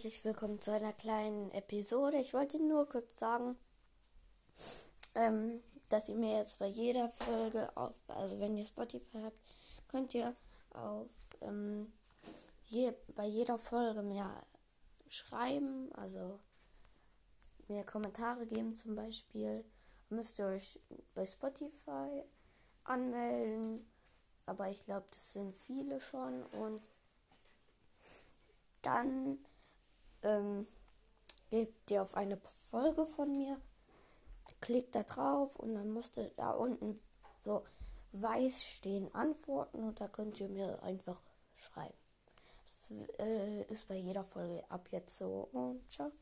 herzlich willkommen zu einer kleinen Episode. Ich wollte nur kurz sagen, ähm, dass ihr mir jetzt bei jeder Folge auf, also wenn ihr Spotify habt, könnt ihr auf ähm, je, bei jeder Folge mir schreiben, also mir Kommentare geben zum Beispiel. Müsst ihr euch bei Spotify anmelden, aber ich glaube, das sind viele schon und dann ähm, geht ihr auf eine Folge von mir, klickt da drauf und dann müsste da unten so weiß stehen Antworten und da könnt ihr mir einfach schreiben. Das äh, ist bei jeder Folge ab jetzt so und ciao.